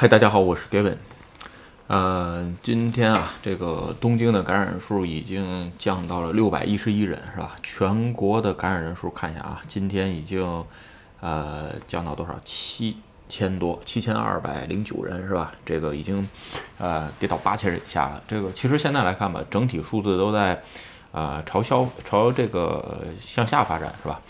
嗨，大家好，我是 Gavin。呃，今天啊，这个东京的感染人数已经降到了六百一十一人，是吧？全国的感染人数看一下啊，今天已经呃降到多少？七千多，七千二百零九人，是吧？这个已经呃跌到八千人以下了。这个其实现在来看吧，整体数字都在呃朝消朝这个向下发展，是吧？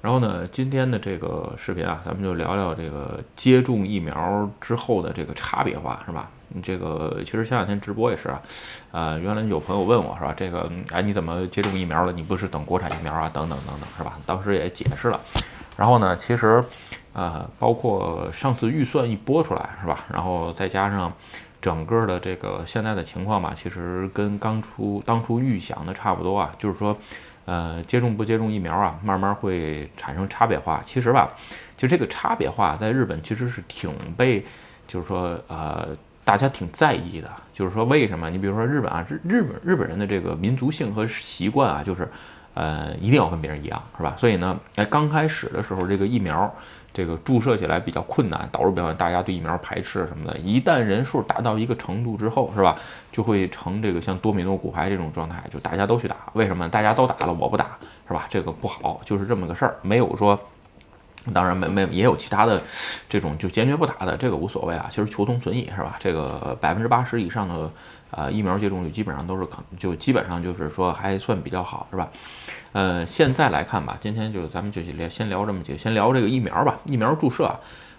然后呢，今天的这个视频啊，咱们就聊聊这个接种疫苗之后的这个差别化，是吧？你这个其实前两天直播也是啊，呃，原来有朋友问我是吧，这个哎你怎么接种疫苗了？你不是等国产疫苗啊？等等等等，是吧？当时也解释了。然后呢，其实呃，包括上次预算一播出来，是吧？然后再加上整个的这个现在的情况吧，其实跟刚出当初预想的差不多啊，就是说。呃，接种不接种疫苗啊，慢慢会产生差别化。其实吧，就这个差别化，在日本其实是挺被，就是说，呃，大家挺在意的。就是说，为什么？你比如说日本啊，日日本日本人的这个民族性和习惯啊，就是，呃，一定要跟别人一样，是吧？所以呢，哎，刚开始的时候，这个疫苗。这个注射起来比较困难，导致比方大家对疫苗排斥什么的。一旦人数达到一个程度之后，是吧，就会成这个像多米诺骨牌这种状态，就大家都去打。为什么？大家都打了，我不打，是吧？这个不好，就是这么个事儿。没有说，当然没没也有其他的这种就坚决不打的，这个无所谓啊。其实求同存异，是吧？这个百分之八十以上的。啊，疫苗接种率基本上都是可，就基本上就是说还算比较好，是吧？呃，现在来看吧，今天就咱们就聊，先聊这么几个，先聊这个疫苗吧。疫苗注射，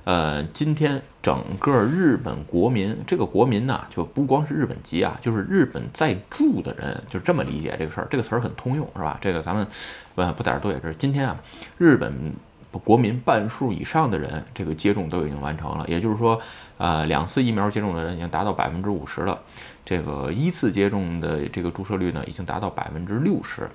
呃，今天整个日本国民，这个国民呢，就不光是日本籍啊，就是日本在住的人，就这么理解这个事儿，这个词儿很通用，是吧？这个咱们呃不在这多解释。今天啊，日本。国民半数以上的人，这个接种都已经完成了，也就是说，呃，两次疫苗接种的人已经达到百分之五十了，这个一次接种的这个注射率呢，已经达到百分之六十。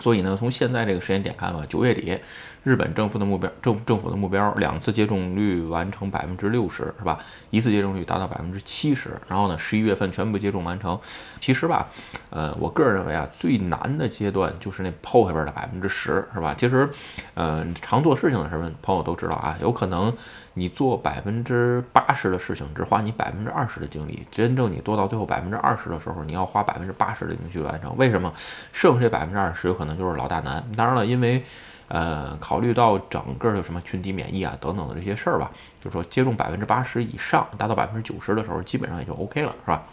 所以呢，从现在这个时间点看吧，九月底。日本政府的目标，政政府的目标，两次接种率完成百分之六十，是吧？一次接种率达到百分之七十，然后呢，十一月份全部接种完成。其实吧，呃，我个人认为啊，最难的阶段就是那后边的百分之十，是吧？其实，呃，常做事情的时候，朋友都知道啊，有可能你做百分之八十的事情，只花你百分之二十的精力，真正你做到最后百分之二十的时候，你要花百分之八十的精力去完成。为什么？剩下这百分之二十有可能就是老大难。当然了，因为。呃，考虑到整个的什么群体免疫啊等等的这些事儿吧，就是说接种百分之八十以上，达到百分之九十的时候，基本上也就 OK 了，是吧？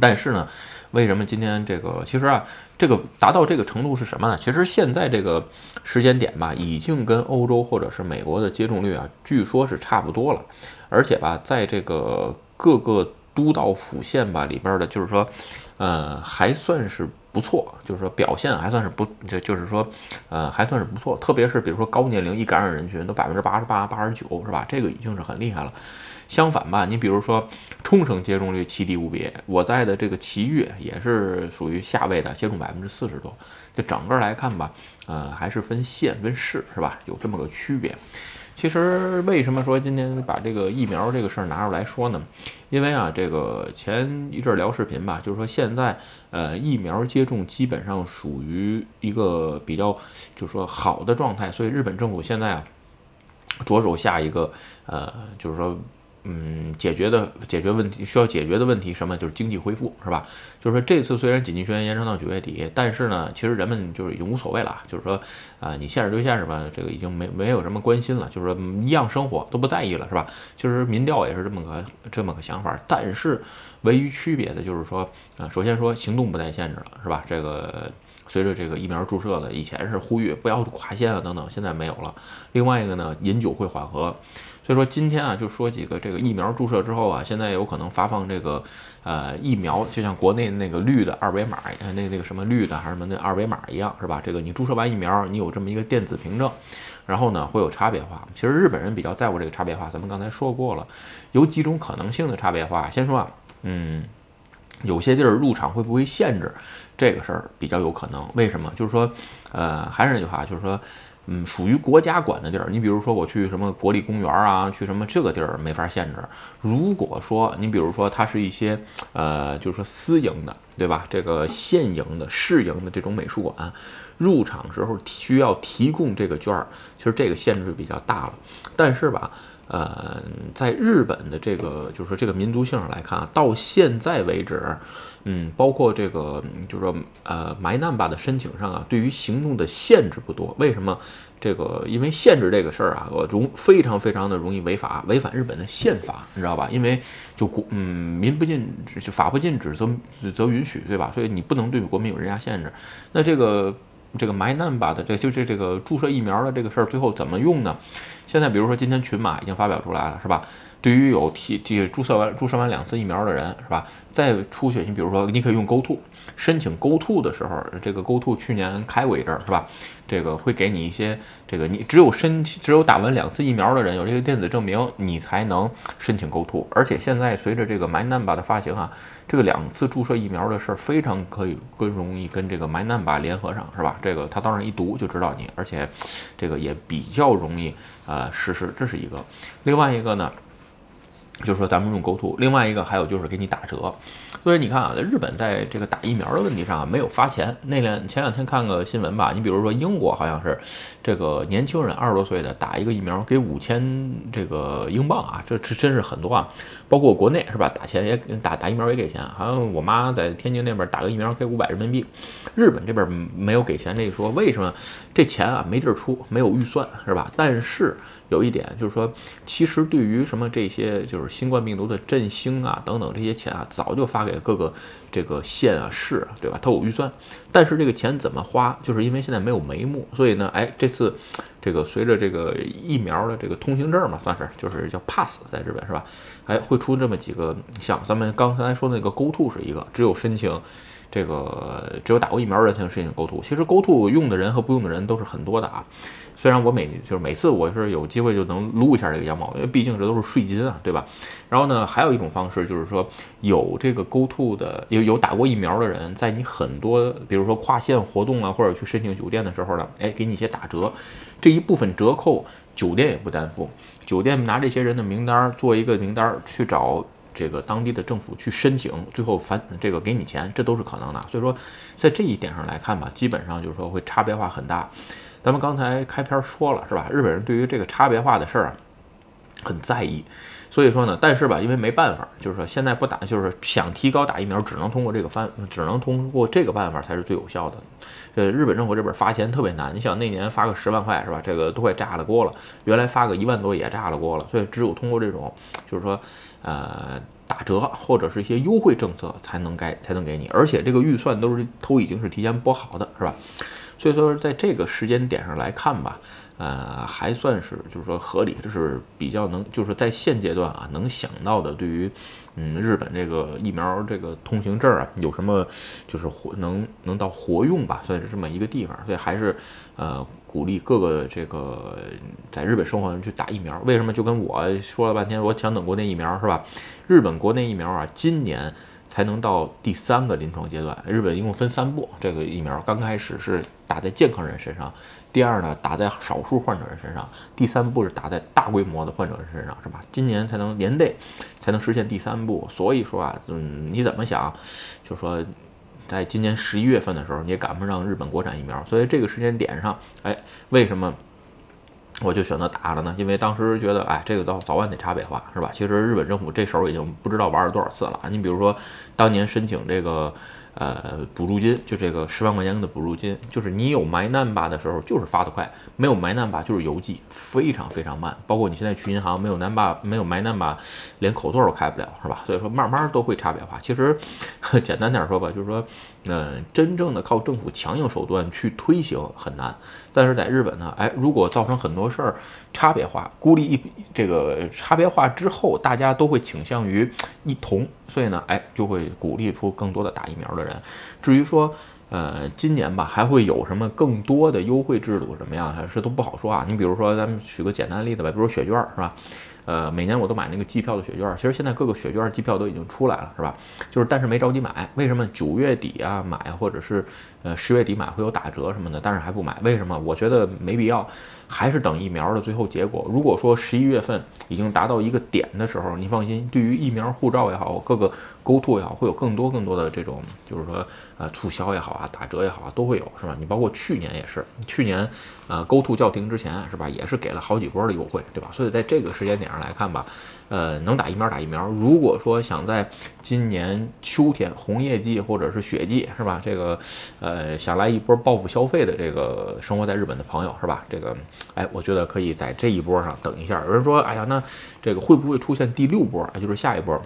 但是呢，为什么今天这个其实啊，这个达到这个程度是什么呢？其实现在这个时间点吧，已经跟欧洲或者是美国的接种率啊，据说是差不多了，而且吧，在这个各个都道府县吧里边的，就是说，呃，还算是。不错，就是说表现还算是不，就就是说，呃，还算是不错。特别是比如说高年龄易感染人群都百分之八十八、八十九，是吧？这个已经是很厉害了。相反吧，你比如说冲绳接种率奇低无比，我在的这个奇遇也是属于下位的，接种百分之四十多。就整个来看吧，呃，还是分县跟市，是吧？有这么个区别。其实为什么说今天把这个疫苗这个事儿拿出来说呢？因为啊，这个前一阵聊视频吧，就是说现在呃疫苗接种基本上属于一个比较就是说好的状态，所以日本政府现在啊着手下一个呃就是说。嗯，解决的解决问题需要解决的问题什么？就是经济恢复，是吧？就是说这次虽然紧急宣言延长到九月底，但是呢，其实人们就是已经无所谓了，就是说啊，你限制对限制吧，这个已经没没有什么关心了，就是说一样生活都不在意了，是吧？其实民调也是这么个这么个想法，但是唯一区别的就是说啊，首先说行动不再限制了，是吧？这个随着这个疫苗注射的，以前是呼吁不要跨县啊等等，现在没有了。另外一个呢，饮酒会缓和。所以说今天啊，就说几个这个疫苗注射之后啊，现在有可能发放这个呃疫苗，就像国内那个绿的二维码，呃那那个什么绿的还是什么那二维码一样，是吧？这个你注射完疫苗，你有这么一个电子凭证，然后呢会有差别化。其实日本人比较在乎这个差别化，咱们刚才说过了，有几种可能性的差别化。先说啊，嗯，有些地儿入场会不会限制，这个事儿比较有可能。为什么？就是说，呃，还是那句话，就是说。嗯，属于国家管的地儿，你比如说我去什么国立公园啊，去什么这个地儿没法限制。如果说你比如说它是一些呃，就是说私营的，对吧？这个现营的、市营的这种美术馆，入场时候需要提供这个券儿，其实这个限制比较大了。但是吧，呃，在日本的这个就是说这个民族性上来看啊，到现在为止，嗯，包括这个就是说呃埋难吧的申请上啊，对于行动的限制不多。为什么？这个因为限制这个事儿啊，我容非常非常的容易违法，违反日本的宪法，你知道吧？因为就国嗯民不禁止，就法不禁止则则允许，对吧？所以你不能对国民有人家限制。那这个这个埋难吧的这就是这个注射疫苗的这个事儿，最后怎么用呢？现在比如说今天群马已经发表出来了，是吧？对于有提提注射完注射完两次疫苗的人，是吧？再出去，你比如说你可以用 Go To 申请 Go To 的时候，这个 Go To 去年开过一阵儿，是吧？这个会给你一些，这个你只有申只有打完两次疫苗的人有这个电子证明，你才能申请 Go To。而且现在随着这个 My Number 的发行啊，这个两次注射疫苗的事儿非常可以更容易跟这个 My Number 联合上，是吧？这个他当然一读就知道你，而且这个也比较容易呃实施，这是一个。另外一个呢？就是说，咱们用 Go To，另外一个还有就是给你打折。所以你看啊，在日本在这个打疫苗的问题上啊，没有发钱。那两前两天看个新闻吧，你比如说英国好像是这个年轻人二十多岁的打一个疫苗给五千这个英镑啊，这这真是很多啊。包括国内是吧，打钱也打打疫苗也给钱。好像我妈在天津那边打个疫苗给五百人民币。日本这边没有给钱这一说，为什么？这钱啊没地儿出，没有预算是吧？但是。有一点就是说，其实对于什么这些就是新冠病毒的振兴啊等等这些钱啊，早就发给各个这个县啊市，对吧？它有预算，但是这个钱怎么花，就是因为现在没有眉目，所以呢，哎，这次这个随着这个疫苗的这个通行证嘛，算是就是叫 pass，在日本是吧？哎，会出这么几个项，咱们刚才说那个 Go To 是一个，只有申请这个只有打过疫苗的人才能申请 Go To，其实 Go To 用的人和不用的人都是很多的啊。虽然我每就是每次我是有机会就能撸一下这个羊毛，因为毕竟这都是税金啊，对吧？然后呢，还有一种方式就是说，有这个 Go To 的有有打过疫苗的人，在你很多比如说跨县活动啊，或者去申请酒店的时候呢，哎，给你一些打折，这一部分折扣酒店也不担负，酒店拿这些人的名单做一个名单去找这个当地的政府去申请，最后返这个给你钱，这都是可能的。所以说，在这一点上来看吧，基本上就是说会差别化很大。咱们刚才开篇说了是吧？日本人对于这个差别化的事儿啊，很在意。所以说呢，但是吧，因为没办法，就是说现在不打，就是想提高打疫苗，只能通过这个方，只能通过这个办法才是最有效的。呃，日本政府这边发钱特别难，你想那年发个十万块是吧？这个都快炸了锅了。原来发个一万多也炸了锅了。所以只有通过这种，就是说，呃，打折或者是一些优惠政策才能该才能给你，而且这个预算都是都已经是提前拨好的，是吧？所以说，在这个时间点上来看吧，呃，还算是就是说合理，这是比较能，就是在现阶段啊能想到的，对于嗯日本这个疫苗这个通行证啊有什么就是活能能到活用吧，算是这么一个地方。所以还是呃鼓励各个这个在日本生活的人去打疫苗。为什么？就跟我说了半天，我想等国内疫苗是吧？日本国内疫苗啊，今年。才能到第三个临床阶段。日本一共分三步，这个疫苗刚开始是打在健康人身上，第二呢打在少数患者人身上，第三步是打在大规模的患者人身上，是吧？今年才能年内才能实现第三步。所以说啊，嗯，你怎么想？就说在今年十一月份的时候，你也赶不上日本国产疫苗。所以这个时间点上，哎，为什么？我就选择打了呢，因为当时觉得，哎，这个早早晚得差别化，是吧？其实日本政府这手已经不知道玩了多少次了。你比如说，当年申请这个。呃，补助金就这个十万块钱的补助金，就是你有埋难吧的时候，就是发的快；没有埋难吧，就是邮寄，非常非常慢。包括你现在去银行，没有难吧，没有埋难吧，连口座都开不了，是吧？所以说，慢慢都会差别化。其实，简单点说吧，就是说，嗯，真正的靠政府强硬手段去推行很难。但是在日本呢，哎，如果造成很多事儿差别化，孤立一这个差别化之后，大家都会倾向于一同，所以呢，哎，就会鼓励出更多的打疫苗的。人，至于说，呃，今年吧，还会有什么更多的优惠制度，什么样，还是都不好说啊。你比如说，咱们举个简单的例子吧，比如说雪券，是吧？呃，每年我都买那个机票的雪券，其实现在各个雪券机票都已经出来了，是吧？就是但是没着急买，为什么？九月底啊买，或者是呃十月底买会有打折什么的，但是还不买，为什么？我觉得没必要，还是等疫苗的最后结果。如果说十一月份已经达到一个点的时候，你放心，对于疫苗护照也好，各个 GoTo 也好，会有更多更多的这种，就是说呃促销也好啊，打折也好啊，都会有，是吧？你包括去年也是，去年呃 GoTo 叫停之前，是吧？也是给了好几波的优惠，对吧？所以在这个时间点上来看吧。呃，能打疫苗打疫苗。如果说想在今年秋天红叶季或者是雪季，是吧？这个，呃，想来一波报复消费的这个生活在日本的朋友，是吧？这个，哎，我觉得可以在这一波上等一下。有人说，哎呀，那这个会不会出现第六波？就是下一波？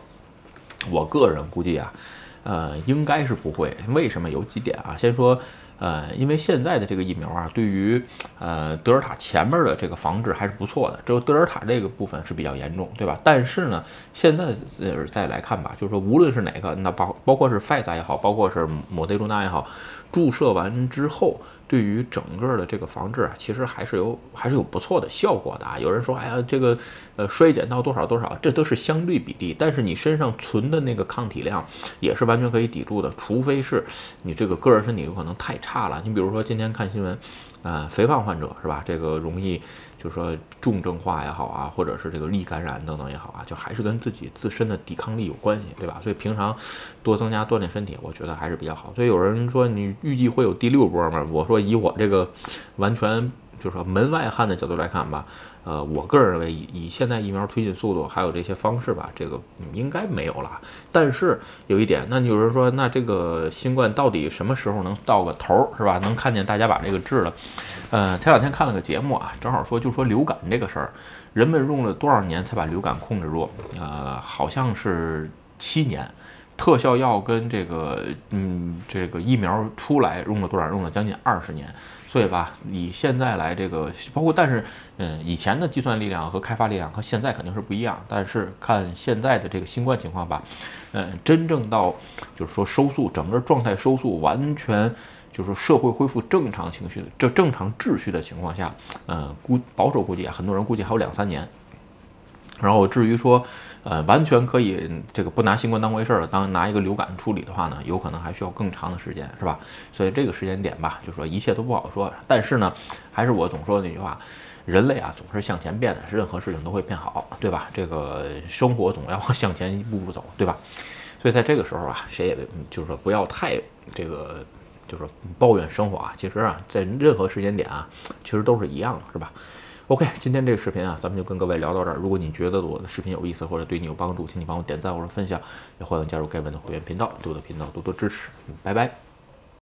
我个人估计啊，呃，应该是不会。为什么？有几点啊？先说。呃，因为现在的这个疫苗啊，对于呃德尔塔前面的这个防治还是不错的，只有德尔塔这个部分是比较严重，对吧？但是呢，现在再来看吧，就是说无论是哪个，那包包括是 f 赛 e 也好，包括是莫德纳也好。注射完之后，对于整个的这个防治啊，其实还是有还是有不错的效果的啊。有人说，哎呀，这个呃衰减到多少多少，这都是相对比例，但是你身上存的那个抗体量也是完全可以抵住的，除非是你这个个人身体有可能太差了。你比如说今天看新闻，啊，肥胖患者是吧？这个容易。就是说重症化也好啊，或者是这个易感染等等也好啊，就还是跟自己自身的抵抗力有关系，对吧？所以平常多增加锻炼身体，我觉得还是比较好。所以有人说你预计会有第六波吗？我说以我这个完全就是说门外汉的角度来看吧。呃，我个人认为，以以现在疫苗推进速度，还有这些方式吧，这个应该没有了。但是有一点，那有人说，那这个新冠到底什么时候能到个头儿，是吧？能看见大家把这个治了？呃，前两天看了个节目啊，正好说就说流感这个事儿，人们用了多少年才把流感控制住？呃，好像是七年。特效药跟这个，嗯，这个疫苗出来用了多少？用了将近二十年，所以吧，以现在来这个，包括但是，嗯，以前的计算力量和开发力量和现在肯定是不一样。但是看现在的这个新冠情况吧，嗯，真正到就是说收束，整个状态收束，完全就是说社会恢复正常情绪的这正常秩序的情况下，嗯，估保守估计啊，很多人估计还有两三年。然后至于说，呃，完全可以这个不拿新冠当回事儿，当拿一个流感处理的话呢，有可能还需要更长的时间，是吧？所以这个时间点吧，就说一切都不好说。但是呢，还是我总说的那句话，人类啊总是向前变的，任何事情都会变好，对吧？这个生活总要向前一步步走，对吧？所以在这个时候啊，谁也就是说不要太这个，就是抱怨生活啊。其实啊，在任何时间点啊，其实都是一样的，是吧？OK，今天这个视频啊，咱们就跟各位聊到这儿。如果你觉得我的视频有意思或者对你有帮助，请你帮我点赞或者分享，也欢迎加入盖文的会员频道，对我的频道多多支持。拜拜。